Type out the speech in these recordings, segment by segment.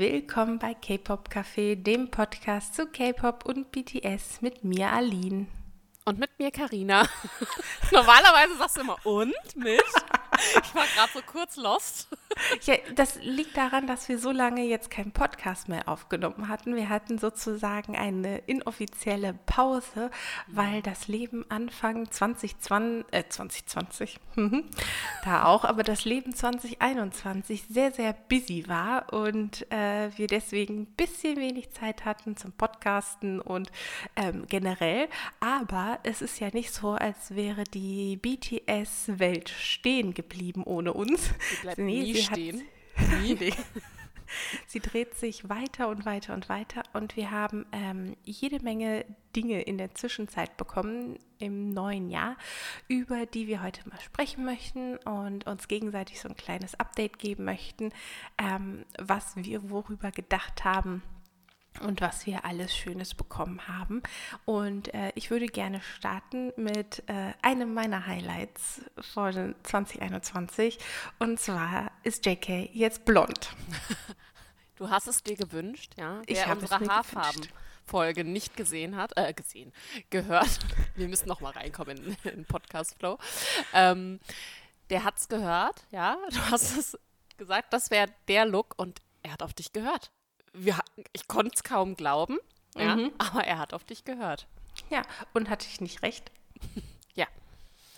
Willkommen bei K-Pop Café, dem Podcast zu K-Pop und BTS mit mir, Aline. Und mit mir, Karina. Normalerweise sagst du immer und mit. Ich war gerade so kurz lost. Ja, das liegt daran, dass wir so lange jetzt keinen Podcast mehr aufgenommen hatten. Wir hatten sozusagen eine inoffizielle Pause, weil das Leben Anfang 2020, äh 2020, da auch, aber das Leben 2021 sehr, sehr busy war und äh, wir deswegen ein bisschen wenig Zeit hatten zum Podcasten und ähm, generell. Aber es ist ja nicht so, als wäre die BTS-Welt stehen geblieben ohne uns. Die bleibt nee, nie stehen. Nie, nee. Sie dreht sich weiter und weiter und weiter und wir haben ähm, jede Menge Dinge in der Zwischenzeit bekommen im neuen Jahr, über die wir heute mal sprechen möchten und uns gegenseitig so ein kleines Update geben möchten, ähm, was wir worüber gedacht haben und was wir alles Schönes bekommen haben. Und äh, ich würde gerne starten mit äh, einem meiner Highlights von 2021. Und zwar ist JK jetzt blond. Du hast es dir gewünscht, ja? Ich habe unsere Haarfarben-Folge nicht gesehen hat, äh, gesehen, gehört. Wir müssen noch mal reinkommen in, den Podcast-Flow. Ähm, der hat es gehört, ja? Du hast es gesagt, das wäre der Look und er hat auf dich gehört wir, ich konnte es kaum glauben, ja, mhm. aber er hat auf dich gehört. Ja, und hatte ich nicht recht? ja.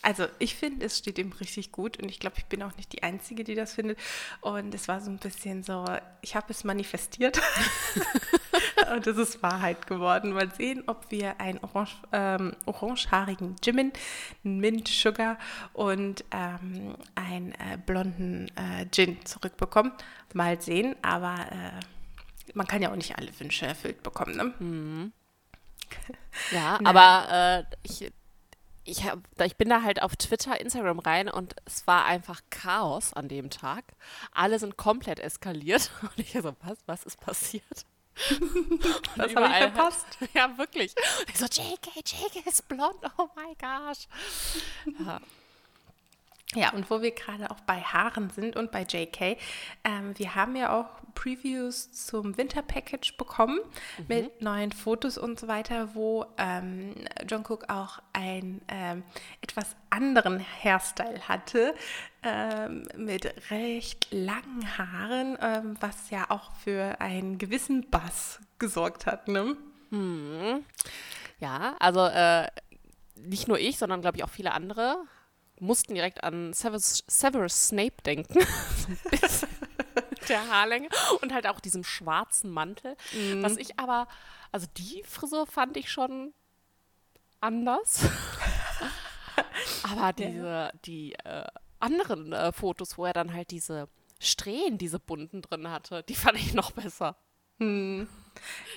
Also ich finde, es steht ihm richtig gut und ich glaube, ich bin auch nicht die Einzige, die das findet. Und es war so ein bisschen so, ich habe es manifestiert und es ist Wahrheit geworden. Mal sehen, ob wir einen orange, ähm, orangehaarigen Jimin, Mint Sugar und ähm, einen äh, blonden äh, Gin zurückbekommen. Mal sehen, aber... Äh, man kann ja auch nicht alle Wünsche erfüllt bekommen, ne? Mhm. Ja, aber äh, ich, ich, hab, ich bin da halt auf Twitter, Instagram rein und es war einfach Chaos an dem Tag. Alle sind komplett eskaliert und ich so, was, was ist passiert? das habe ich verpasst. Halt, ja, wirklich. Und ich so, JK, JK ist blond, oh my gosh. Ja. Ja, und wo wir gerade auch bei Haaren sind und bei JK, ähm, wir haben ja auch Previews zum Winterpackage bekommen mhm. mit neuen Fotos und so weiter, wo ähm, Jungkook auch einen ähm, etwas anderen Hairstyle hatte, ähm, mit recht langen Haaren, ähm, was ja auch für einen gewissen Bass gesorgt hat. Ne? Mhm. Ja, also äh, nicht nur ich, sondern glaube ich auch viele andere mussten direkt an Severus, Severus Snape denken. der Haarlänge und halt auch diesem schwarzen Mantel. Mhm. Was ich aber, also die Frisur fand ich schon anders. aber diese, ja. die äh, anderen äh, Fotos, wo er dann halt diese Strähnen, diese bunten drin hatte, die fand ich noch besser. Hm.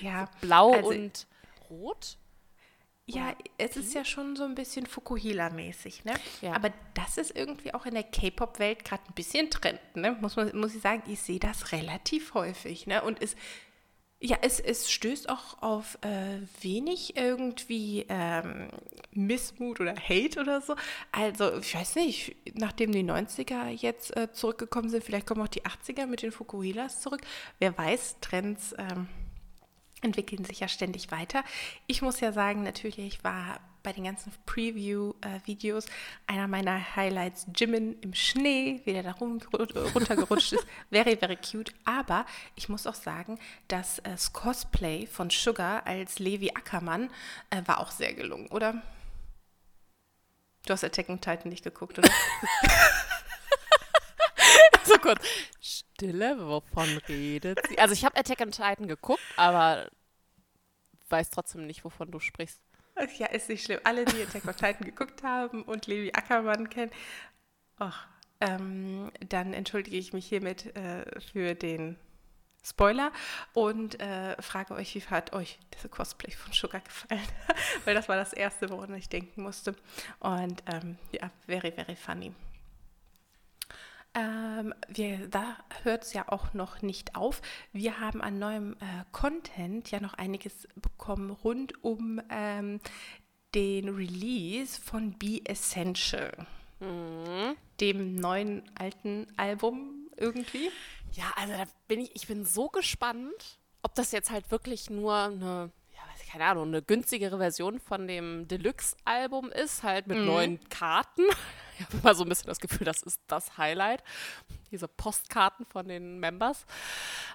Ja. So blau also, und rot. Ja, es ist ja schon so ein bisschen Fukuhila-mäßig, ne? Ja. Aber das ist irgendwie auch in der K-Pop-Welt gerade ein bisschen Trend, ne? Muss, man, muss ich sagen, ich sehe das relativ häufig, ne? Und es, ja, es, es stößt auch auf äh, wenig irgendwie ähm, Missmut oder Hate oder so. Also, ich weiß nicht, nachdem die 90er jetzt äh, zurückgekommen sind, vielleicht kommen auch die 80er mit den Fukuhilas zurück. Wer weiß, Trends. Ähm, entwickeln sich ja ständig weiter. Ich muss ja sagen, natürlich war bei den ganzen Preview-Videos einer meiner Highlights Jimin im Schnee, wie der da runtergerutscht ist. Very, very cute. Aber ich muss auch sagen, dass äh, das Cosplay von Sugar als Levi Ackermann äh, war auch sehr gelungen, oder? Du hast Attack on Titan nicht geguckt, oder? so kurz. Stille, wovon redet sie? Also ich habe Attack on Titan geguckt, aber weiß trotzdem nicht, wovon du sprichst. Ja, ist nicht schlimm. Alle, die Attack on Titan geguckt haben und Levi Ackermann kennen, ach, ähm, dann entschuldige ich mich hiermit äh, für den Spoiler und äh, frage euch, wie hat euch diese Cosplay von Sugar gefallen? Weil das war das Erste, woran ich denken musste. Und ähm, ja, very, very funny. Ähm, wir, da hört es ja auch noch nicht auf. Wir haben an neuem äh, Content ja noch einiges bekommen rund um ähm, den Release von Be Essential, mhm. dem neuen alten Album irgendwie. Ja, also da bin ich, ich bin so gespannt, ob das jetzt halt wirklich nur eine, ja, weiß ich, keine Ahnung, eine günstigere Version von dem Deluxe-Album ist, halt mit mhm. neuen Karten. Ich habe immer so ein bisschen das Gefühl, das ist das Highlight. Diese Postkarten von den Members.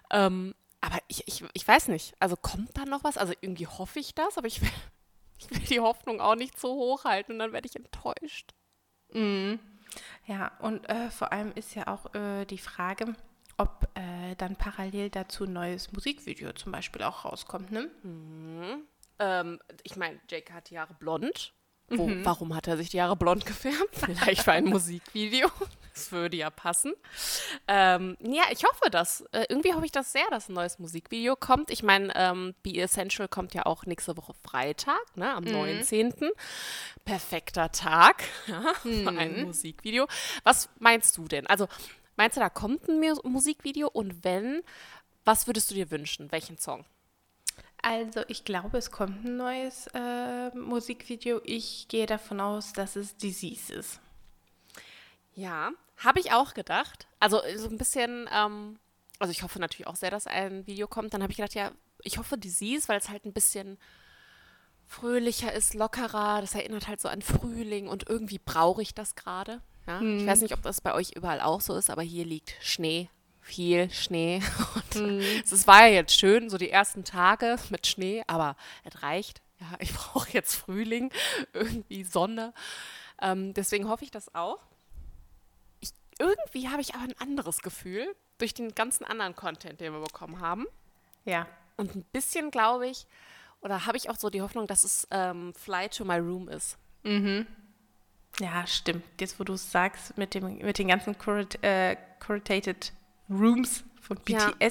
Ähm, aber ich, ich, ich weiß nicht, also kommt da noch was? Also irgendwie hoffe ich das, aber ich will, ich will die Hoffnung auch nicht so hoch halten und dann werde ich enttäuscht. Mhm. Ja, und äh, vor allem ist ja auch äh, die Frage, ob äh, dann parallel dazu ein neues Musikvideo zum Beispiel auch rauskommt, ne? Mhm. Ähm, ich meine, Jake hat die Jahre blond. Wo, mhm. Warum hat er sich die Haare blond gefärbt? Vielleicht für ein Musikvideo. Das würde ja passen. Ähm, ja, ich hoffe das. Äh, irgendwie hoffe ich das sehr, dass ein neues Musikvideo kommt. Ich meine, ähm, Be Essential kommt ja auch nächste Woche Freitag, ne, am mhm. 19. Perfekter Tag ja, mhm. für ein Musikvideo. Was meinst du denn? Also, meinst du, da kommt ein Musikvideo? Und wenn, was würdest du dir wünschen? Welchen Song? Also ich glaube, es kommt ein neues äh, Musikvideo. Ich gehe davon aus, dass es Disease ist. Ja, habe ich auch gedacht. Also so ein bisschen, ähm, also ich hoffe natürlich auch sehr, dass ein Video kommt. Dann habe ich gedacht, ja, ich hoffe Disease, weil es halt ein bisschen fröhlicher ist, lockerer. Das erinnert halt so an Frühling und irgendwie brauche ich das gerade. Ja? Hm. Ich weiß nicht, ob das bei euch überall auch so ist, aber hier liegt Schnee viel Schnee. Und mhm. es war ja jetzt schön, so die ersten Tage mit Schnee, aber es reicht. Ja, ich brauche jetzt Frühling, irgendwie Sonne. Ähm, deswegen hoffe ich das auch. Ich, irgendwie habe ich aber ein anderes Gefühl durch den ganzen anderen Content, den wir bekommen haben. Ja. Und ein bisschen glaube ich, oder habe ich auch so die Hoffnung, dass es ähm, Fly to My Room ist. Mhm. Ja, stimmt. Jetzt, wo du es sagst, mit, dem, mit den ganzen Curat äh, Curated Rooms von BTS. Ja.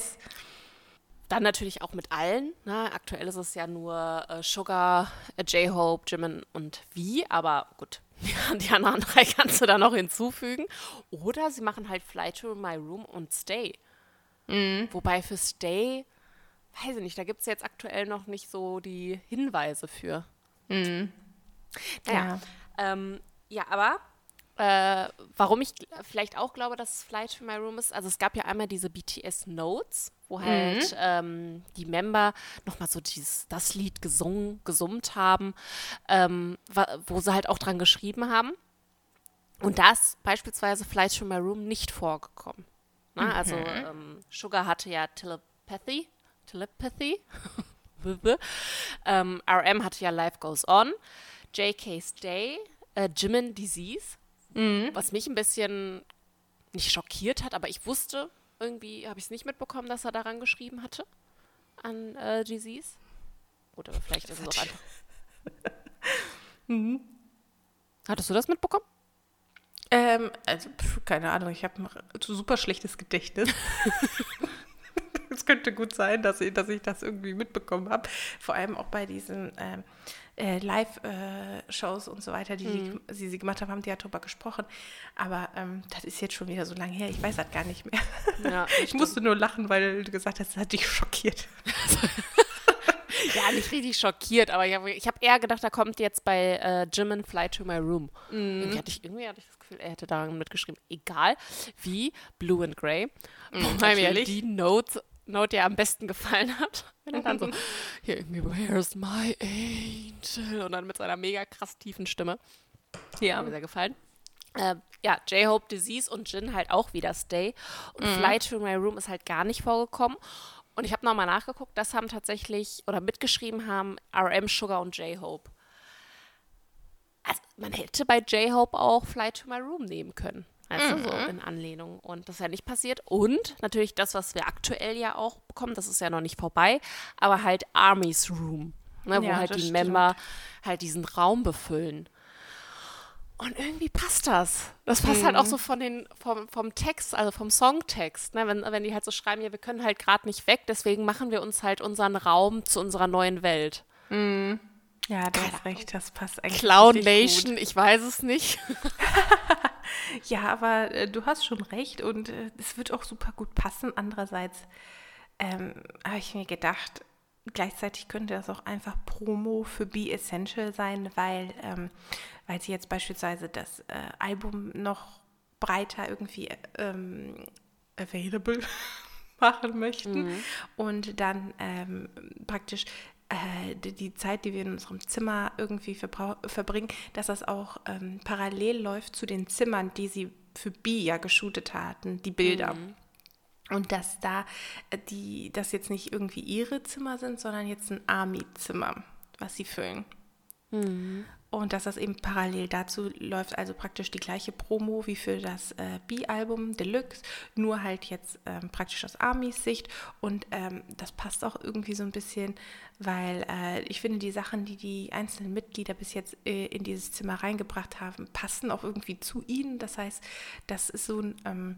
Dann natürlich auch mit allen. Ne? Aktuell ist es ja nur äh, Sugar, äh, J-Hope, Jimin und V, aber gut, die anderen drei kannst du da noch hinzufügen. Oder sie machen halt Fly to My Room und Stay. Mhm. Wobei für Stay, weiß ich nicht, da gibt es jetzt aktuell noch nicht so die Hinweise für. Mhm. Naja, ja. Ähm, ja, aber äh, warum ich vielleicht auch glaube, dass es Fly to My Room ist. Also es gab ja einmal diese BTS Notes, wo mhm. halt mhm. ähm, die Member nochmal so dieses, das Lied gesungen, gesummt haben, ähm, wo sie halt auch dran geschrieben haben. Und da ist beispielsweise Fly to My Room nicht vorgekommen. Ne? Mhm. Also ähm, Sugar hatte ja Telepathy. Telepathy. ähm, RM hatte ja Life Goes On. JK's Day. Äh, Jimin Disease. Mhm. Was mich ein bisschen nicht schockiert hat, aber ich wusste, irgendwie habe ich es nicht mitbekommen, dass er daran geschrieben hatte. An äh, Disease. Gut, aber vielleicht ist es auch einfach. mhm. Hattest du das mitbekommen? Ähm, also, pf, keine Ahnung, ich habe ein super schlechtes Gedächtnis. es könnte gut sein, dass ich, dass ich das irgendwie mitbekommen habe. Vor allem auch bei diesen ähm, äh, Live-Shows und so weiter, die mhm. sie, sie, gemacht haben, haben die ja drüber gesprochen. Aber ähm, das ist jetzt schon wieder so lange her, ich weiß das gar nicht mehr. Ja, ich musste nur lachen, weil du gesagt hast, das hat dich schockiert. ja, nicht richtig schockiert, aber ich habe hab eher gedacht, da kommt jetzt bei äh, Jimin Fly to My Room. Mhm. Irgendwie, hatte ich, irgendwie hatte ich das Gefühl, er hätte daran mitgeschrieben. Egal wie, Blue and Grey. Mhm, weil mir die Notes Note ja am besten gefallen hat. Wenn er dann so, hier irgendwie, where's my angel? Und dann mit seiner mega krass tiefen Stimme. Ja. Hat mir sehr gefallen. Äh, ja, J-Hope, Disease und Jin halt auch wieder Stay. Und mhm. Fly to My Room ist halt gar nicht vorgekommen. Und ich habe nochmal nachgeguckt, das haben tatsächlich, oder mitgeschrieben haben RM, Sugar und J-Hope. Also man hätte bei J-Hope auch Fly to My Room nehmen können. Weißt mhm. du, so in Anlehnung. Und das ist ja nicht passiert. Und natürlich das, was wir aktuell ja auch bekommen, das ist ja noch nicht vorbei, aber halt Army's Room, ne, wo ja, halt die stimmt. Member halt diesen Raum befüllen. Und irgendwie passt das. Das passt mhm. halt auch mhm. so von den, vom, vom Text, also vom Songtext. Ne? Wenn, wenn die halt so schreiben, ja, wir können halt gerade nicht weg, deswegen machen wir uns halt unseren Raum zu unserer neuen Welt. Mhm. Ja, du hast recht, das passt eigentlich. Clown Nation, gut. ich weiß es nicht. ja, aber äh, du hast schon recht und äh, es wird auch super gut passen. Andererseits ähm, habe ich mir gedacht, gleichzeitig könnte das auch einfach Promo für Be Essential sein, weil, ähm, weil sie jetzt beispielsweise das äh, Album noch breiter irgendwie ähm, available machen möchten. Mhm. Und dann ähm, praktisch äh, die, die, Zeit, die wir in unserem Zimmer irgendwie verbringen, dass das auch ähm, parallel läuft zu den Zimmern, die sie für B ja geshootet hatten, die Bilder. Mhm. Und dass da äh, die, das jetzt nicht irgendwie ihre Zimmer sind, sondern jetzt ein Army-Zimmer, was sie füllen. Mhm. Und dass das eben parallel dazu läuft, also praktisch die gleiche Promo wie für das äh, B-Album Deluxe, nur halt jetzt ähm, praktisch aus Armys Sicht. Und ähm, das passt auch irgendwie so ein bisschen, weil äh, ich finde, die Sachen, die die einzelnen Mitglieder bis jetzt äh, in dieses Zimmer reingebracht haben, passen auch irgendwie zu ihnen. Das heißt, das ist so ein. Ähm,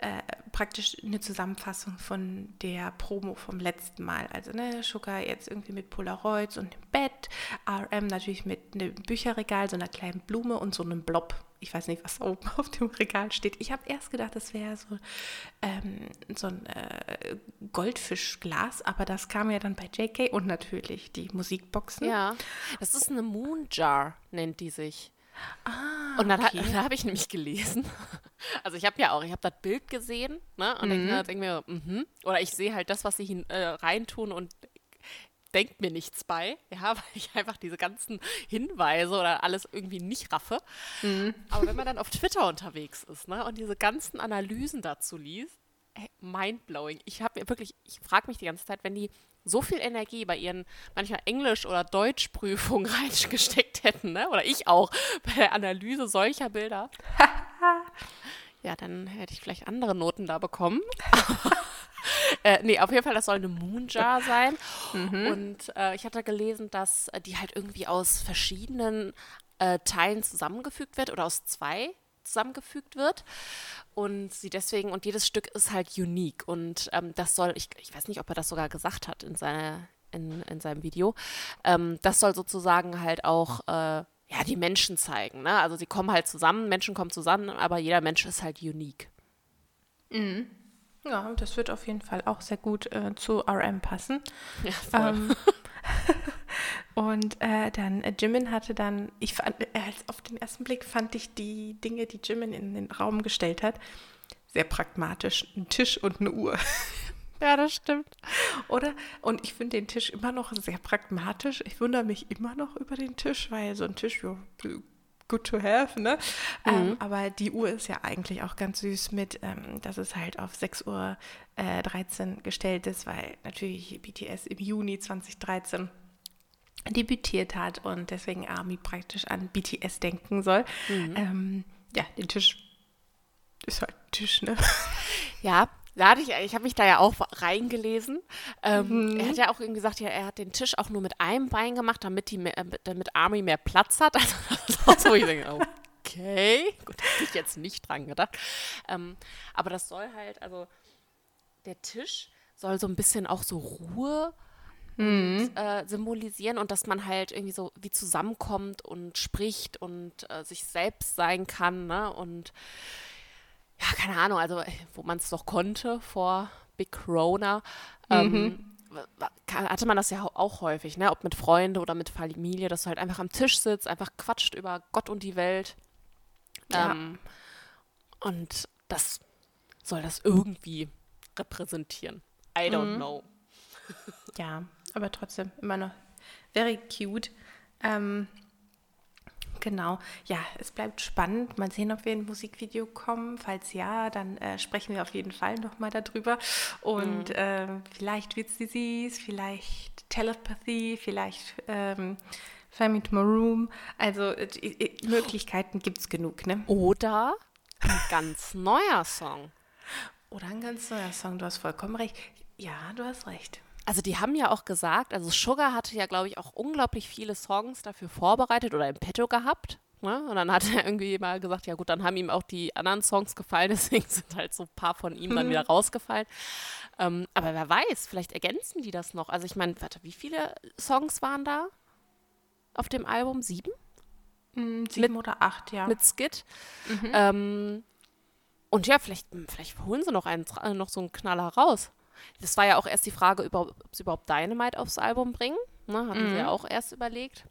äh, praktisch eine Zusammenfassung von der Promo vom letzten Mal. Also ne, Sugar jetzt irgendwie mit Polaroids und dem Bett, RM natürlich mit einem Bücherregal, so einer kleinen Blume und so einem Blob. Ich weiß nicht, was oben auf dem Regal steht. Ich habe erst gedacht, das wäre so, ähm, so ein äh, Goldfischglas, aber das kam ja dann bei JK und natürlich die Musikboxen. Ja, das ist eine Moon Jar, nennt die sich. Ah, und dann, okay. da habe ich nämlich gelesen, also ich habe ja auch, ich habe das Bild gesehen ne, und mhm. denke denk mir, mhm. oder ich sehe halt das, was sie hin, äh, reintun und denkt mir nichts bei, ja, weil ich einfach diese ganzen Hinweise oder alles irgendwie nicht raffe. Mhm. Aber wenn man dann auf Twitter unterwegs ist ne, und diese ganzen Analysen dazu liest, mindblowing. Ich habe wirklich, ich frage mich die ganze Zeit, wenn die so viel Energie bei ihren manchmal Englisch- oder Deutschprüfungen reingesteckt hätten, ne? oder ich auch, bei der Analyse solcher Bilder, ja, dann hätte ich vielleicht andere Noten da bekommen. äh, nee, auf jeden Fall, das soll eine Moonjar sein. Mhm. Und äh, ich hatte gelesen, dass äh, die halt irgendwie aus verschiedenen äh, Teilen zusammengefügt wird oder aus zwei zusammengefügt wird und sie deswegen, und jedes Stück ist halt unique und ähm, das soll, ich, ich weiß nicht, ob er das sogar gesagt hat in, seine, in, in seinem Video, ähm, das soll sozusagen halt auch äh, ja, die Menschen zeigen, ne? also sie kommen halt zusammen, Menschen kommen zusammen, aber jeder Mensch ist halt unique. Mhm. Ja, das wird auf jeden Fall auch sehr gut äh, zu RM passen. Ja, voll. Ähm, Und äh, dann, äh, Jimin hatte dann, ich fand, äh, auf den ersten Blick fand ich die Dinge, die Jimin in den Raum gestellt hat, sehr pragmatisch. Ein Tisch und eine Uhr. Ja, das stimmt. Oder? Und ich finde den Tisch immer noch sehr pragmatisch. Ich wundere mich immer noch über den Tisch, weil so ein Tisch, ja, good to have, ne? Mhm. Ähm, aber die Uhr ist ja eigentlich auch ganz süß mit, ähm, dass es halt auf 6 Uhr äh, 13 gestellt ist, weil natürlich BTS im Juni 2013 debütiert hat und deswegen Army praktisch an BTS denken soll. Mhm. Ähm, ja, den Tisch ist halt ein Tisch, ne? Ja, da hatte ich, ich habe mich da ja auch reingelesen. Ähm, mhm. Er hat ja auch irgendwie gesagt, ja, er hat den Tisch auch nur mit einem Bein gemacht, damit, die mehr, äh, damit Army mehr Platz hat. Also so, ich denke, okay, gut, da habe ich jetzt nicht dran gedacht. Ähm, aber das soll halt, also der Tisch soll so ein bisschen auch so Ruhe mhm. und, äh, symbolisieren und dass man halt irgendwie so wie zusammenkommt und spricht und äh, sich selbst sein kann, ne? Und ja, keine Ahnung, also wo man es doch konnte vor Big Corona, ähm, mhm. hatte man das ja auch häufig, ne? Ob mit Freunden oder mit Familie, dass du halt einfach am Tisch sitzt, einfach quatscht über Gott und die Welt. Ja. Ähm, und das soll das irgendwie repräsentieren. I don't mhm. know. Ja, aber trotzdem immer noch very cute. Ähm, genau, ja, es bleibt spannend. Mal sehen, ob wir in ein Musikvideo kommen. Falls ja, dann äh, sprechen wir auf jeden Fall nochmal darüber. Und mhm. äh, vielleicht Witz Disease, vielleicht Telepathy, vielleicht ähm, Family to My Room. Also äh, Möglichkeiten gibt es genug, ne? Oder ein ganz neuer Song. Oder ein ganz neuer Song, du hast vollkommen recht. Ja, du hast recht. Also die haben ja auch gesagt, also Sugar hatte ja, glaube ich, auch unglaublich viele Songs dafür vorbereitet oder im Petto gehabt. Ne? Und dann hat er irgendwie mal gesagt, ja gut, dann haben ihm auch die anderen Songs gefallen, deswegen sind halt so ein paar von ihm dann wieder rausgefallen. Ähm, aber wer weiß, vielleicht ergänzen die das noch. Also ich meine, warte, wie viele Songs waren da auf dem Album? Sieben? Mm, sieben mit, oder acht, ja. Mit Skit. Mhm. Ähm, und ja, vielleicht, vielleicht holen sie noch, einen, noch so einen Knaller raus. Das war ja auch erst die Frage, ob sie überhaupt Dynamite aufs Album bringen. Ne, hatten mhm. sie ja auch erst überlegt.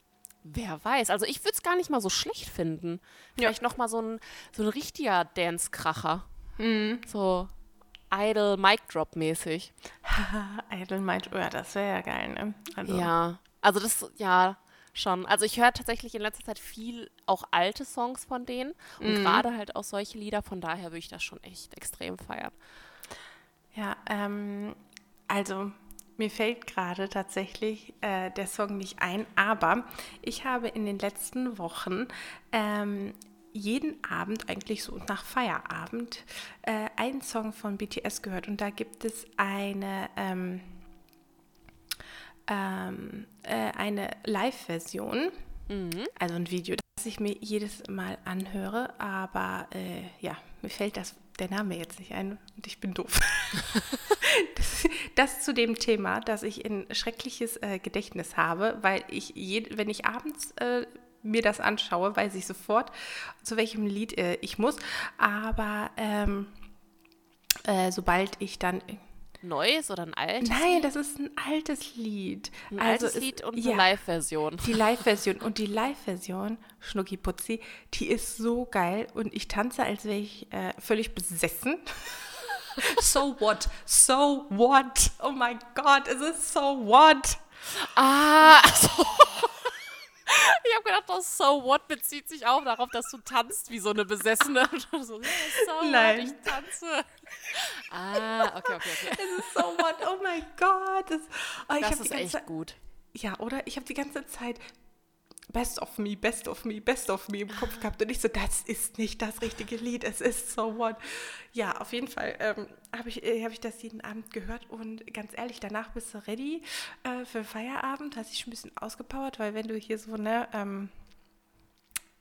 Wer weiß. Also ich würde es gar nicht mal so schlecht finden. Vielleicht ja. noch mal so ein, so ein richtiger Dance-Kracher. Mhm. So Idle Mic Drop mäßig. Idle Mic, oh ja, das wäre ja geil, ne? Also. Ja, also das, ja, schon. Also ich höre tatsächlich in letzter Zeit viel auch alte Songs von denen und mhm. gerade halt auch solche Lieder, von daher würde ich das schon echt extrem feiern. Ja, ähm, also mir fällt gerade tatsächlich äh, der Song nicht ein, aber ich habe in den letzten Wochen ähm, jeden Abend, eigentlich so nach Feierabend, äh, einen Song von BTS gehört und da gibt es eine, ähm, ähm, äh, eine Live-Version, mhm. also ein Video, das ich mir jedes Mal anhöre, aber äh, ja, mir fällt das der Name jetzt nicht ein und ich bin doof. das, das, zu dem Thema, dass ich ein schreckliches äh, Gedächtnis habe, weil ich, je, wenn ich abends äh, mir das anschaue, weiß ich sofort, zu welchem Lied äh, ich muss. Aber ähm, äh, sobald ich dann neues oder ein altes? Nein, das ist ein altes Lied. Ein also altes Lied und eine ja, Live-Version. Die Live-Version. Und die Live-Version, Schnucki Putzi, die ist so geil. Und ich tanze, als wäre ich äh, völlig besessen. so what? So what? Oh mein Gott, es ist so what? Ah, so. Ich habe gedacht, das So What bezieht sich auch darauf, dass du tanzt wie so eine Besessene. so, so Nein. What, ich tanze. Ah, okay, okay, okay. Es ist So What, oh mein Gott. Das, oh, das ist echt gut. Ja, oder? Ich habe die ganze Zeit Best of Me, Best of Me, Best of Me im Kopf gehabt und ich so, das ist nicht das richtige Lied, es ist so what. Ja, auf jeden Fall ähm, habe ich, äh, hab ich das jeden Abend gehört und ganz ehrlich, danach bist du ready äh, für Feierabend, hast dich ein bisschen ausgepowert, weil wenn du hier so, ne, ähm,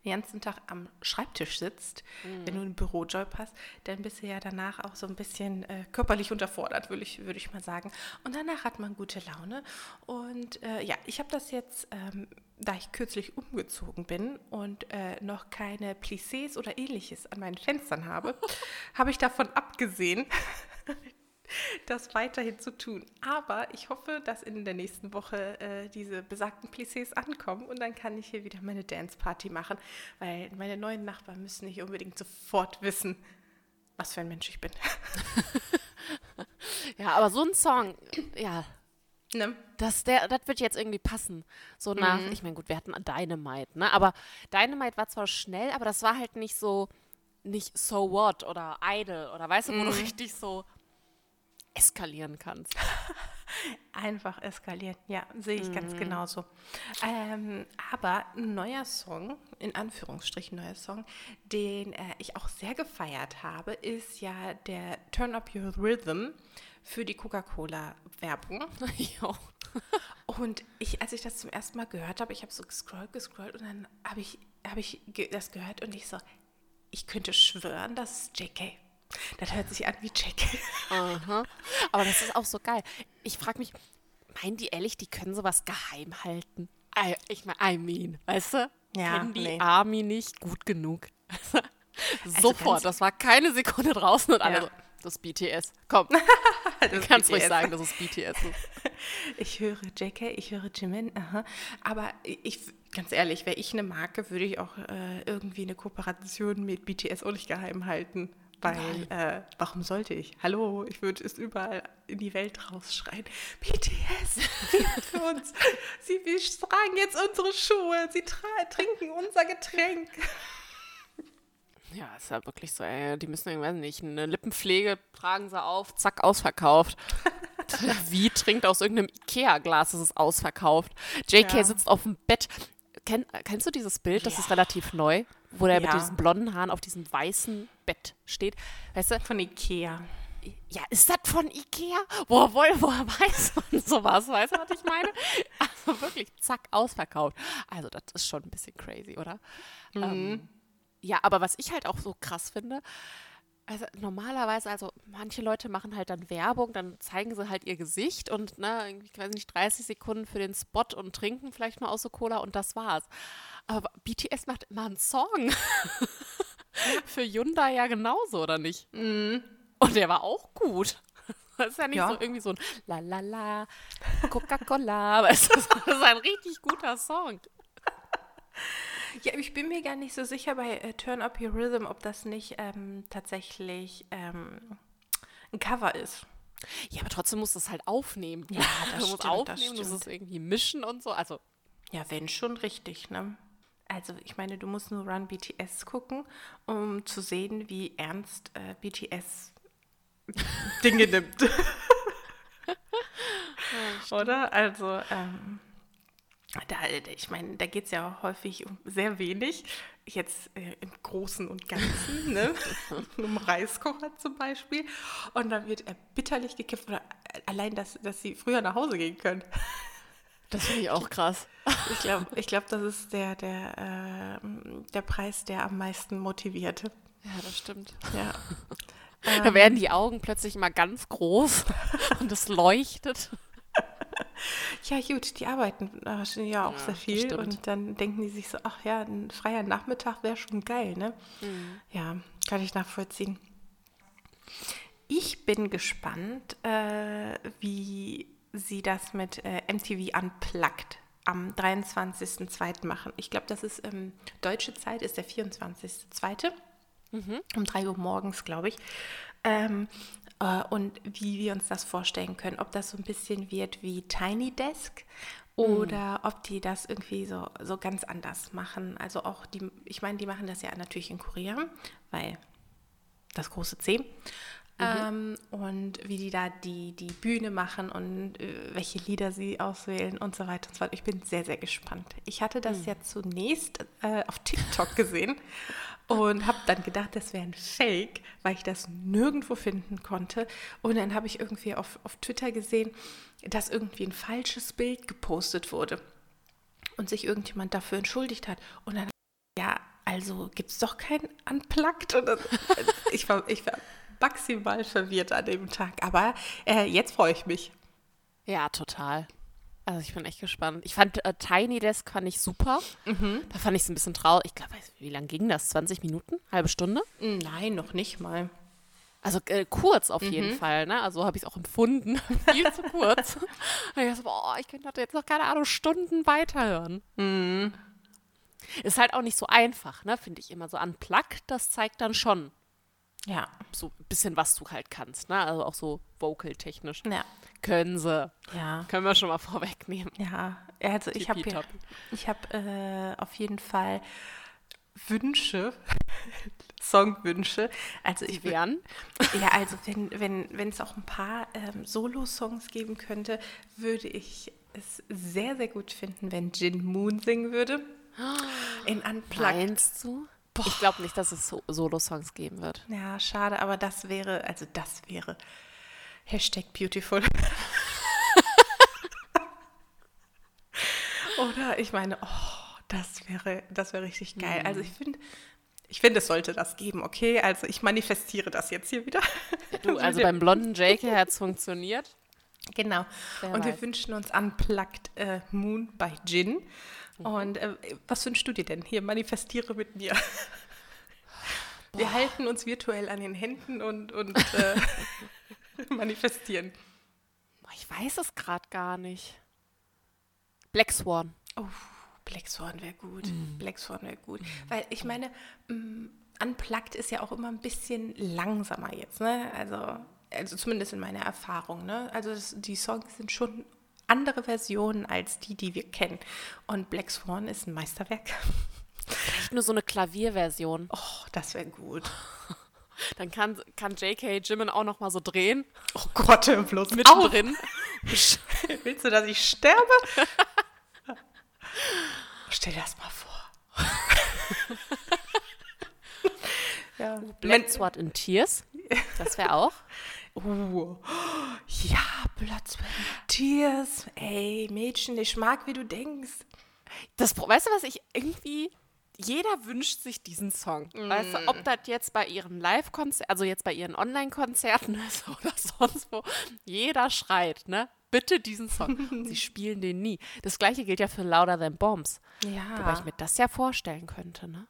den ganzen Tag am Schreibtisch sitzt, mhm. wenn du einen Bürojob hast, dann bist du ja danach auch so ein bisschen äh, körperlich unterfordert, würde ich, würd ich mal sagen. Und danach hat man gute Laune. Und äh, ja, ich habe das jetzt, ähm, da ich kürzlich umgezogen bin und äh, noch keine Plissés oder ähnliches an meinen Fenstern habe, habe ich davon abgesehen, das weiterhin zu tun. Aber ich hoffe, dass in der nächsten Woche äh, diese besagten Plissés ankommen und dann kann ich hier wieder meine Dance-Party machen, weil meine neuen Nachbarn müssen nicht unbedingt sofort wissen, was für ein Mensch ich bin. ja, aber so ein Song, ja. Ne? Das, der, das wird jetzt irgendwie passen. So nach, mhm. ich meine, gut, wir hatten Dynamite, ne? Aber Dynamite war zwar schnell, aber das war halt nicht so, nicht So What oder Idol oder weißt du, wo mhm. du richtig so eskalieren kannst. Einfach eskalieren, ja, sehe ich mhm. ganz genauso. Ähm, aber ein neuer Song, in Anführungsstrichen neuer Song, den äh, ich auch sehr gefeiert habe, ist ja der Turn Up Your Rhythm für die Coca-Cola-Werbung. und ich, als ich das zum ersten Mal gehört habe, ich habe so gescrollt, gescrollt und dann habe ich, hab ich das gehört und ich so, ich könnte schwören, das ist JK. Das hört sich an wie Jack. Aha. Aber das ist auch so geil. Ich frage mich, meinen die ehrlich, die können sowas geheim halten? Ich meine, I mean, weißt du? Ja, Kennen die nee. Army nicht gut genug? Also Sofort, das war keine Sekunde draußen und alle so, das ist BTS. Komm, du kannst ruhig sagen, dass es BTS ist. Ich höre JK, ich höre Jimin, aha. aber ich, ganz ehrlich, wäre ich eine Marke, würde ich auch äh, irgendwie eine Kooperation mit BTS auch nicht geheim halten. Weil, äh, warum sollte ich? Hallo, ich würde es überall in die Welt rausschreien. BTS, für uns. Sie, wir tragen jetzt unsere Schuhe. Sie trinken unser Getränk. Ja, ist ja wirklich so, ey. Die müssen irgendwann nicht. Eine Lippenpflege tragen sie auf, zack, ausverkauft. Wie trinkt aus irgendeinem Ikea-Glas, das ist ausverkauft. JK ja. sitzt auf dem Bett. Kenn, kennst du dieses Bild? Das ja. ist relativ neu, wo der ja. mit diesen blonden Haaren auf diesem weißen Bett steht. Weißt du? Von Ikea. Ja, ist das von Ikea? Woher, woher, woher weiß man sowas? Weißt du, was ich meine? Also wirklich, zack, ausverkauft. Also, das ist schon ein bisschen crazy, oder? Mhm. Ähm, ja, aber was ich halt auch so krass finde, also normalerweise, also manche Leute machen halt dann Werbung, dann zeigen sie halt ihr Gesicht und, ne, ich weiß nicht, 30 Sekunden für den Spot und trinken vielleicht mal aus so Cola und das war's. Aber BTS macht immer einen Song. für Hyundai ja genauso, oder nicht? Mm. Und der war auch gut. Das ist ja nicht ja. so irgendwie so ein La La La, Coca-Cola, aber es ist, ein richtig guter Song. Ja, ich bin mir gar nicht so sicher bei äh, Turn Up Your Rhythm, ob das nicht ähm, tatsächlich ähm, ein Cover ist. Ja, aber trotzdem musst du es halt aufnehmen. Ja, das du musst stimmt, das aufnehmen, du musst stimmt. es irgendwie mischen und so. Also, Ja, wenn schon richtig, ne? Also ich meine, du musst nur Run BTS gucken, um zu sehen, wie ernst äh, BTS Dinge nimmt. Oder? Also, ähm, da, ich meine, da geht es ja häufig um sehr wenig. Jetzt äh, im Großen und Ganzen, ne? um Reiskocher zum Beispiel. Und dann wird er bitterlich gekämpft. Oder allein, dass, dass sie früher nach Hause gehen können. das finde ich auch krass. Ich glaube, ich glaub, das ist der, der, äh, der Preis, der am meisten motiviert. Ja, das stimmt. Ja. Da werden die Augen plötzlich immer ganz groß und es leuchtet. Ja, gut, die arbeiten ja auch Ja, sehr viel und dann denken die sich so, ach ja, ein freier Nachmittag wäre schon geil, ne? Mhm. Ja, kann ich nachvollziehen. Ich bin gespannt, äh, wie sie das mit äh, MTV Unplugged am 23.02. machen. Ich glaube, das ist ähm, deutsche Zeit, ist der 24.02. um 3 Uhr morgens, glaube ich. Ähm, äh, und wie wir uns das vorstellen können. Ob das so ein bisschen wird wie Tiny Desk oder ob die das irgendwie so, so ganz anders machen. Also auch die, ich meine, die machen das ja natürlich in Korea, weil das große C. Ähm, und wie die da die, die Bühne machen und äh, welche Lieder sie auswählen und so weiter und so fort. Ich bin sehr, sehr gespannt. Ich hatte das ja zunächst äh, auf TikTok gesehen und habe dann gedacht, das wäre ein Fake, weil ich das nirgendwo finden konnte. Und dann habe ich irgendwie auf, auf Twitter gesehen, dass irgendwie ein falsches Bild gepostet wurde und sich irgendjemand dafür entschuldigt hat. Und dann, ja, also gibt es doch kein Unplugged. Und dann, ich, war, ich war maximal verwirrt an dem Tag. Aber äh, jetzt freue ich mich. Ja, total. Also ich bin echt gespannt. Ich fand äh, Tiny Desk fand ich super. Da fand ich es ein bisschen traurig. Ich glaube, wie lange ging das? 20 Minuten? Halbe Stunde? Nein, noch nicht mal. Also äh, kurz auf jeden Fall, ne? Also habe ich es auch empfunden. Viel zu kurz. Und ich dachte, boah, ich könnte jetzt noch, keine Ahnung, Stunden weiterhören. Ist halt auch nicht so einfach, ne? Finde ich immer so unplugged, das zeigt dann schon Ja, so ein bisschen, was du halt kannst, ne? Also auch so vocal-technisch. ja, Können sie. ja. Können wir schon mal vorwegnehmen. Ja, also ich habe ich hab, äh, auf jeden Fall Wünsche, Songwünsche. Also ich Wären? Ja, also wenn wenn wenn es auch ein paar ähm, Solo-Songs geben könnte, würde ich es sehr, sehr gut finden, wenn Jin Moon singen würde. In Unplugged. Meinst du? Ich glaube nicht, dass es so Solo-Songs geben wird. Ja, schade, aber das wäre, also das wäre Hashtag beautiful. Oder ich meine, oh, das wäre, das wäre richtig geil. Also ich finde, ich finde, es sollte das geben, okay? Also ich manifestiere das jetzt hier wieder. Du, also beim blonden Jake hat es funktioniert. Genau. Wer und wir weiß. wünschen uns Unplugged äh, Moon bei Jin. Und äh, was wünschst du dir denn? Hier, manifestiere mit mir. Wir halten uns virtuell an den Händen und, und äh, manifestieren. Boah, Ich weiß es gerade gar nicht. Black Swan. Oh, Black Swan wäre gut. Black Swan wäre gut. Weil ich meine, mm, Unplugged ist ja auch immer ein bisschen langsamer jetzt, ne? Also, also zumindest in meiner Erfahrung, ne? Also das, die Songs sind schon andere Versionen als die, die wir kennen. Und Black Swan ist ein Meisterwerk. Vielleicht nur so eine Klavierversion. Oh, das wäre gut. Dann kann, kann J.K. Jimin auch noch mal so drehen. Oh Gott, hör bloß mit. Mittendrin. Willst du, dass ich sterbe? Stell dir das mal vor. ja, Black Swan in Tears. Das wäre auch. Oh. Ja, and Tears. Ey, Mädchen, ich mag, wie du denkst. Das, weißt du, was ich irgendwie. Jeder wünscht sich diesen Song. Weißt du, ob das jetzt bei ihren Live-Konzerten, also jetzt bei ihren Online-Konzerten ist oder sonst wo, jeder schreit, ne? Bitte diesen Song. Sie spielen den nie. Das gleiche gilt ja für Louder Than Bombs. Wobei ich Ja, mir das ja vorstellen könnte, ne?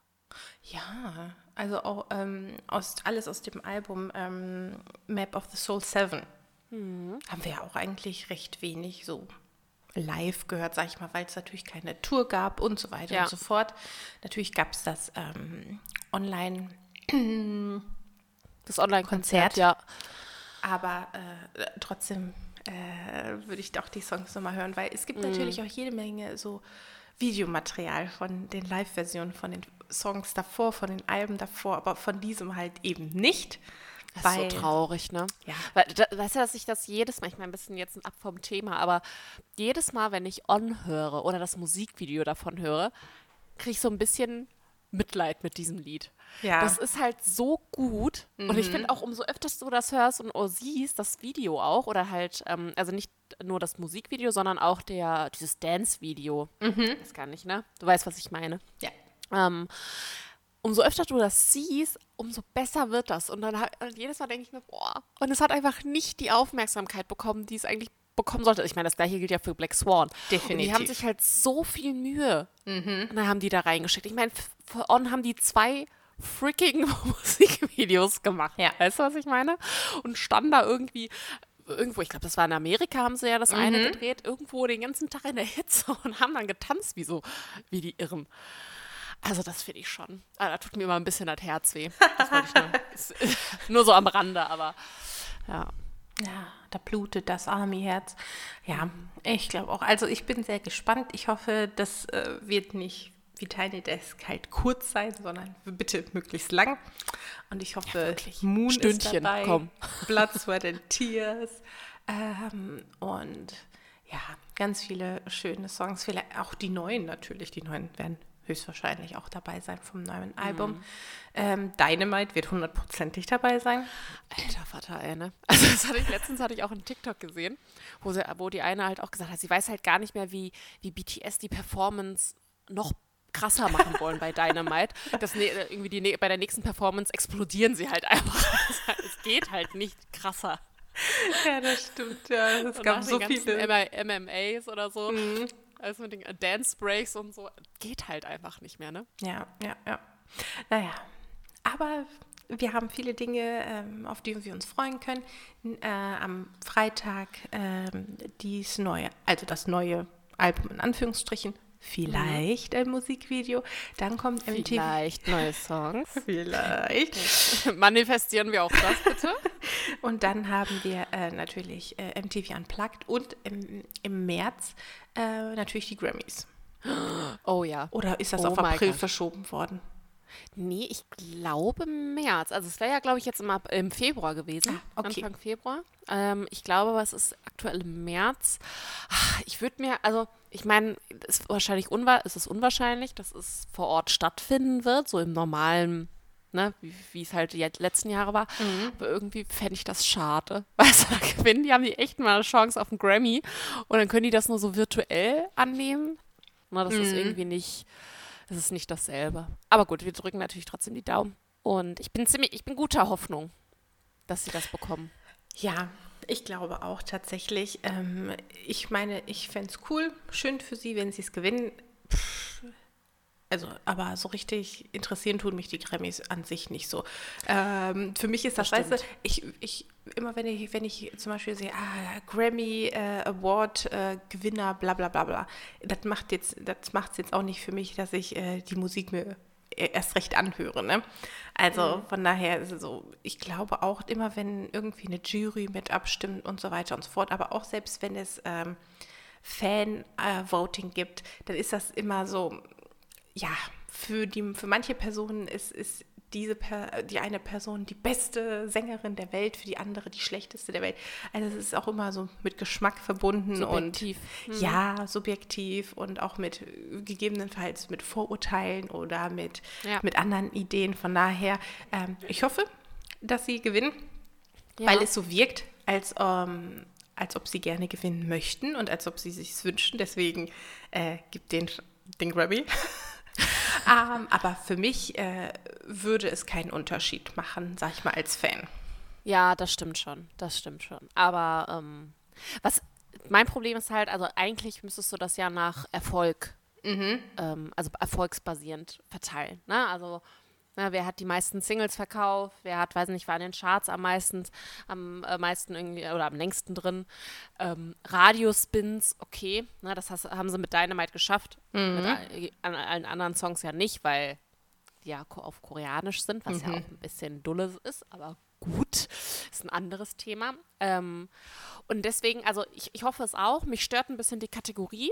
Ja. Also auch ähm, aus, alles aus dem Album ähm, Map of the Soul 7. Haben wir ja auch eigentlich recht wenig so live gehört, sag ich mal, weil es natürlich keine Tour gab und so weiter Ja. und so fort. Natürlich gab es das ähm, online Das Online-Konzert, Konzert. ja. Aber äh, trotzdem äh, würde ich doch die Songs nochmal hören, weil es gibt natürlich auch jede Menge so Videomaterial von den Live-Versionen, von den Songs davor, von den Alben davor, aber von diesem halt eben nicht. Das weil, ist so traurig, ne? Ja. Weil, da, weißt du, dass ich das jedes Mal, ich meine, ein bisschen jetzt ab vom Thema, aber jedes Mal, wenn ich On höre oder das Musikvideo davon höre, kriege ich so ein bisschen Mitleid mit diesem Lied. Ja. Das ist halt so gut. Und ich finde auch, umso öfter du das hörst und siehst, das Video auch, oder halt, ähm, also nicht nur das Musikvideo, sondern auch der, dieses Dance-Video. Mhm. Ist gar nicht, ne? Du weißt, was ich meine. Ja. Ähm, umso öfter du das siehst, umso besser wird das. Und dann und jedes Mal denke ich mir, boah, und es hat einfach nicht die Aufmerksamkeit bekommen, die es eigentlich bekommen sollte. Ich meine, das gleiche gilt ja für Black Swan. Und die Definitiv. haben sich halt so viel Mühe. Und dann haben die da reingeschickt. Ich meine, für On haben die zwei freaking Musikvideos gemacht. Ja. Weißt du, was ich meine? Und standen da irgendwie irgendwo, ich glaube, das war in Amerika, haben sie ja das eine gedreht, irgendwo den ganzen Tag in der Hitze und haben dann getanzt wie so, wie die Irren. Also das finde ich schon. Ah, da tut mir immer ein bisschen das Herz weh. Das nur, ist, nur so am Rande, aber ja. Ja, da blutet das Army-Herz. Ja, ich glaube auch. Also ich bin sehr gespannt. Ich hoffe, das äh, wird nicht wie Tiny Desk halt kurz sein, sondern bitte möglichst lang. Und ich hoffe, wirklich. Moon ist Stündchen, dabei. komm. Blood, Sweat and Tears. Ähm, und ja, ganz viele schöne Songs. Vielleicht auch die neuen natürlich. Die neuen werden höchstwahrscheinlich auch dabei sein vom neuen Album. Ähm, Dynamite wird hundertprozentig dabei sein. Alter Vater, ey, ne? Also das hatte ich, letztens hatte ich auch einen TikTok gesehen, wo, sie, wo die eine halt auch gesagt hat, sie weiß halt gar nicht mehr, wie, wie BTS die Performance noch krasser machen wollen bei Dynamite. Das ne, irgendwie die, ne- bei der nächsten Performance explodieren sie halt einfach. es geht halt nicht krasser. Ja, das stimmt. Ja, es gab so viele. MMAs oder so, also mit den Dance Breaks und so, geht halt einfach nicht mehr, ne? Ja, ja, ja. Naja, aber wir haben viele Dinge, ähm, auf die wir uns freuen können. Äh, am Freitag ähm, dies neue, also das neue Album in Anführungsstrichen. Vielleicht ein Musikvideo. Dann kommt MTV. Vielleicht neue Songs. Vielleicht. Manifestieren wir auch das bitte. Und dann haben wir äh, natürlich äh, MTV Unplugged und im, im März äh, natürlich die Grammys. Oh ja. Oder ist das Oh auf April Gott. verschoben worden? Nee, ich glaube März. Also es wäre ja, glaube ich, jetzt im, im Februar gewesen. Ah, okay. Anfang Februar. Ähm, ich glaube, aber es ist aktuell im März. Ah, Ich würde mir, also ich meine, es ist wahrscheinlich unwa es ist unwahrscheinlich, dass es vor Ort stattfinden wird, so im normalen, ne, wie, wie es halt die letzten Jahre war. Mhm. Aber irgendwie fände ich das schade. Weißt du, da gewinnen, die haben die echt mal eine Chance auf einen Grammy und dann können die das nur so virtuell annehmen. Na, das Mhm. ist irgendwie nicht, das ist nicht dasselbe. Aber gut, wir drücken natürlich trotzdem die Daumen. Und ich bin ziemlich, ich bin guter Hoffnung, dass sie das bekommen. Ja, ich glaube auch tatsächlich. Ähm, ich meine, ich fände es cool, schön für sie, wenn sie es gewinnen. Pff, Also, aber so richtig interessieren tun mich die Grammys an sich nicht so. Ähm, für mich ist das, Das weißt du, ich, ich, immer wenn ich, wenn ich zum Beispiel sehe, ah, Grammy äh, Award äh, Gewinner, bla bla bla bla, das macht jetzt, das macht es jetzt auch nicht für mich, dass ich äh, die Musik mir e- erst recht anhöre, ne? Also von daher ist es so, ich glaube auch immer, wenn irgendwie eine Jury mit abstimmt und so weiter und so fort, aber auch selbst wenn es ähm, Fan-Voting gibt, dann ist das immer so, ja, für, die, für manche Personen ist, ist diese per, die eine Person die beste Sängerin der Welt, für die andere die schlechteste der Welt. Also es ist auch immer so mit Geschmack verbunden Subjektiv. und ja, subjektiv und auch mit äh, gegebenenfalls mit Vorurteilen oder mit, Ja. mit anderen Ideen. Von daher, ähm, ich hoffe, dass sie gewinnen, Ja. weil es so wirkt, als, ähm, als ob sie gerne gewinnen möchten und als ob sie sich wünschen. Deswegen äh, gibt den, den Grammy. ähm, aber für mich äh, würde es keinen Unterschied machen, sag ich mal, als Fan. Ja, das stimmt schon. Das stimmt schon. Aber ähm, was mein Problem ist halt, also eigentlich müsstest du das ja nach Erfolg, ähm, also erfolgsbasierend verteilen. Ne? Also na, wer hat die meisten Singles verkauft, wer hat, weiß nicht, war in den Charts am meisten, am äh, meisten irgendwie oder am längsten drin. Ähm, Radiospins, okay, ne, das has, haben sie mit Dynamite geschafft. Mit all, an allen anderen Songs ja nicht, weil die ja auf Koreanisch sind, was ja auch ein bisschen dulle ist, aber gut. Ist ein anderes Thema. Ähm, und deswegen, also ich, ich hoffe es auch. Mich stört ein bisschen die Kategorie,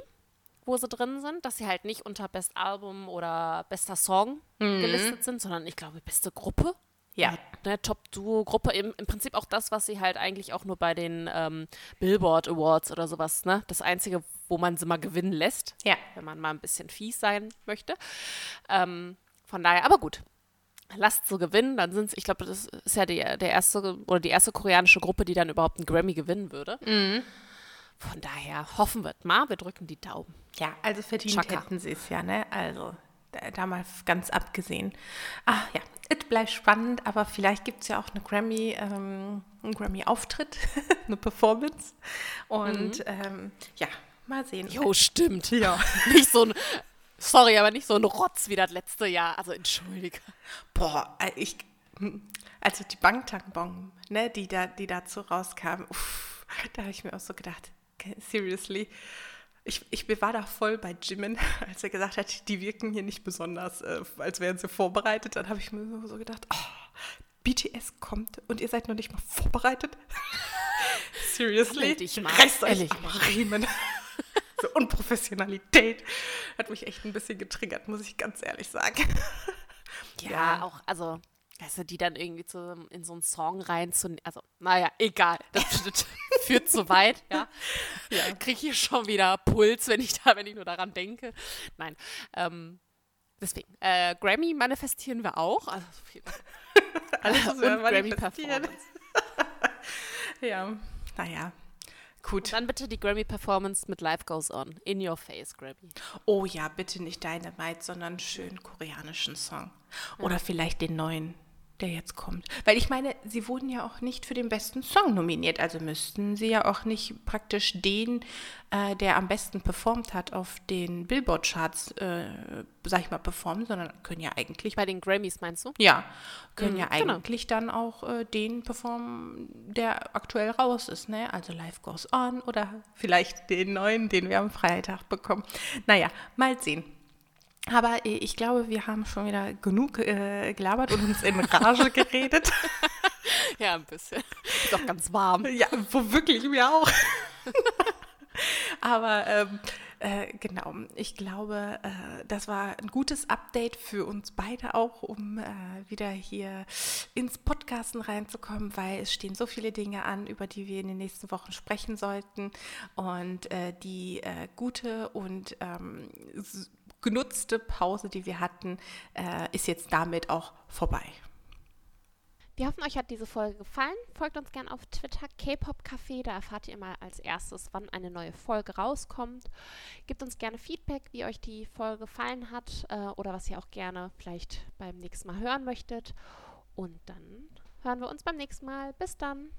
wo sie drin sind, dass sie halt nicht unter Best Album oder bester Song mhm. gelistet sind, sondern ich glaube, beste Gruppe. Ja. Ne, Top-Duo-Gruppe, im, im Prinzip auch das, was sie halt eigentlich auch nur bei den ähm, Billboard Awards oder sowas, ne? Das Einzige, wo man sie mal gewinnen lässt. Ja. Wenn man mal ein bisschen fies sein möchte. Ähm, von daher, aber gut. Lasst so gewinnen, dann sind es, ich glaube, das ist ja die, der erste oder die erste koreanische Gruppe, die dann überhaupt einen Grammy gewinnen würde. Mhm. Von daher hoffen wir mal, wir drücken die Daumen. Ja, also verdient Chaka. hätten sie es ja, ne? Also da, da, mal ganz abgesehen. Ah ja, es bleibt spannend, aber vielleicht gibt es ja auch eine Grammy, ähm, einen Grammy-Auftritt, eine Performance. Und mhm. ähm, ja, mal sehen. Jo, stimmt. Ja. Nicht so ein, sorry, aber nicht so ein Rotz wie das letzte Jahr. Also entschuldige. Boah, äh, ich, also die Bangtangbong, ne, die, da, die dazu rauskam, uff, da habe ich mir auch so gedacht, seriously. Ich, ich war da voll bei Jimin, als er gesagt hat, die wirken hier nicht besonders, äh, als wären sie vorbereitet. Dann habe ich mir so gedacht, oh, BTS kommt und ihr seid noch nicht mal vorbereitet. Seriously? Dich mal. Reißt euch am Riemen. so Unprofessionalität hat mich echt ein bisschen getriggert, muss ich ganz ehrlich sagen. Ja, ja. auch, also Du, die dann irgendwie zu, in so einen Song reinzunehmen. Also, naja, egal. Das führt zu weit, ja. ja. Kriege ich schon wieder Puls, wenn ich da, wenn ich nur daran denke. Nein. Ähm, deswegen, äh, Grammy manifestieren wir auch. Also, Alles und Grammy Performance. ja, naja. Gut. Dann bitte die Grammy-Performance mit Life Goes On. In Your Face, Grammy. Oh ja, bitte nicht Dynamite, sondern einen schönen koreanischen Song. Oder ja. vielleicht den neuen der jetzt kommt. Weil ich meine, sie wurden ja auch nicht für den besten Song nominiert, also müssten sie ja auch nicht praktisch den, äh, der am besten performt hat, auf den Billboard-Charts, äh, sag ich mal, performen, sondern können ja eigentlich. Bei den Grammys meinst du? Ja, können mhm, ja genau. eigentlich genau. dann auch äh, den performen, der aktuell raus ist, ne? Also Life Goes On oder vielleicht den neuen, den wir am Freitag bekommen. Naja, mal sehen. Aber äh, ich glaube, wir haben schon wieder genug äh, gelabert und uns in Rage geredet. ja, ein bisschen. Ist auch ganz warm. Ja, wo wirklich mir auch. Aber ähm, äh, genau, ich glaube, äh, das war ein gutes Update für uns beide auch, um äh, wieder hier ins Podcasten reinzukommen, weil es stehen so viele Dinge an, über die wir in den nächsten Wochen sprechen sollten. Und äh, die äh, gute und ähm, genutzte Pause, die wir hatten, äh, ist jetzt damit auch vorbei. Wir hoffen, euch hat diese Folge gefallen. Folgt uns gerne auf Twitter K-Pop Café. da erfahrt ihr mal als erstes, wann eine neue Folge rauskommt. Gebt uns gerne Feedback, wie euch die Folge gefallen hat äh, oder was ihr auch gerne vielleicht beim nächsten Mal hören möchtet. Und dann hören wir uns beim nächsten Mal. Bis dann.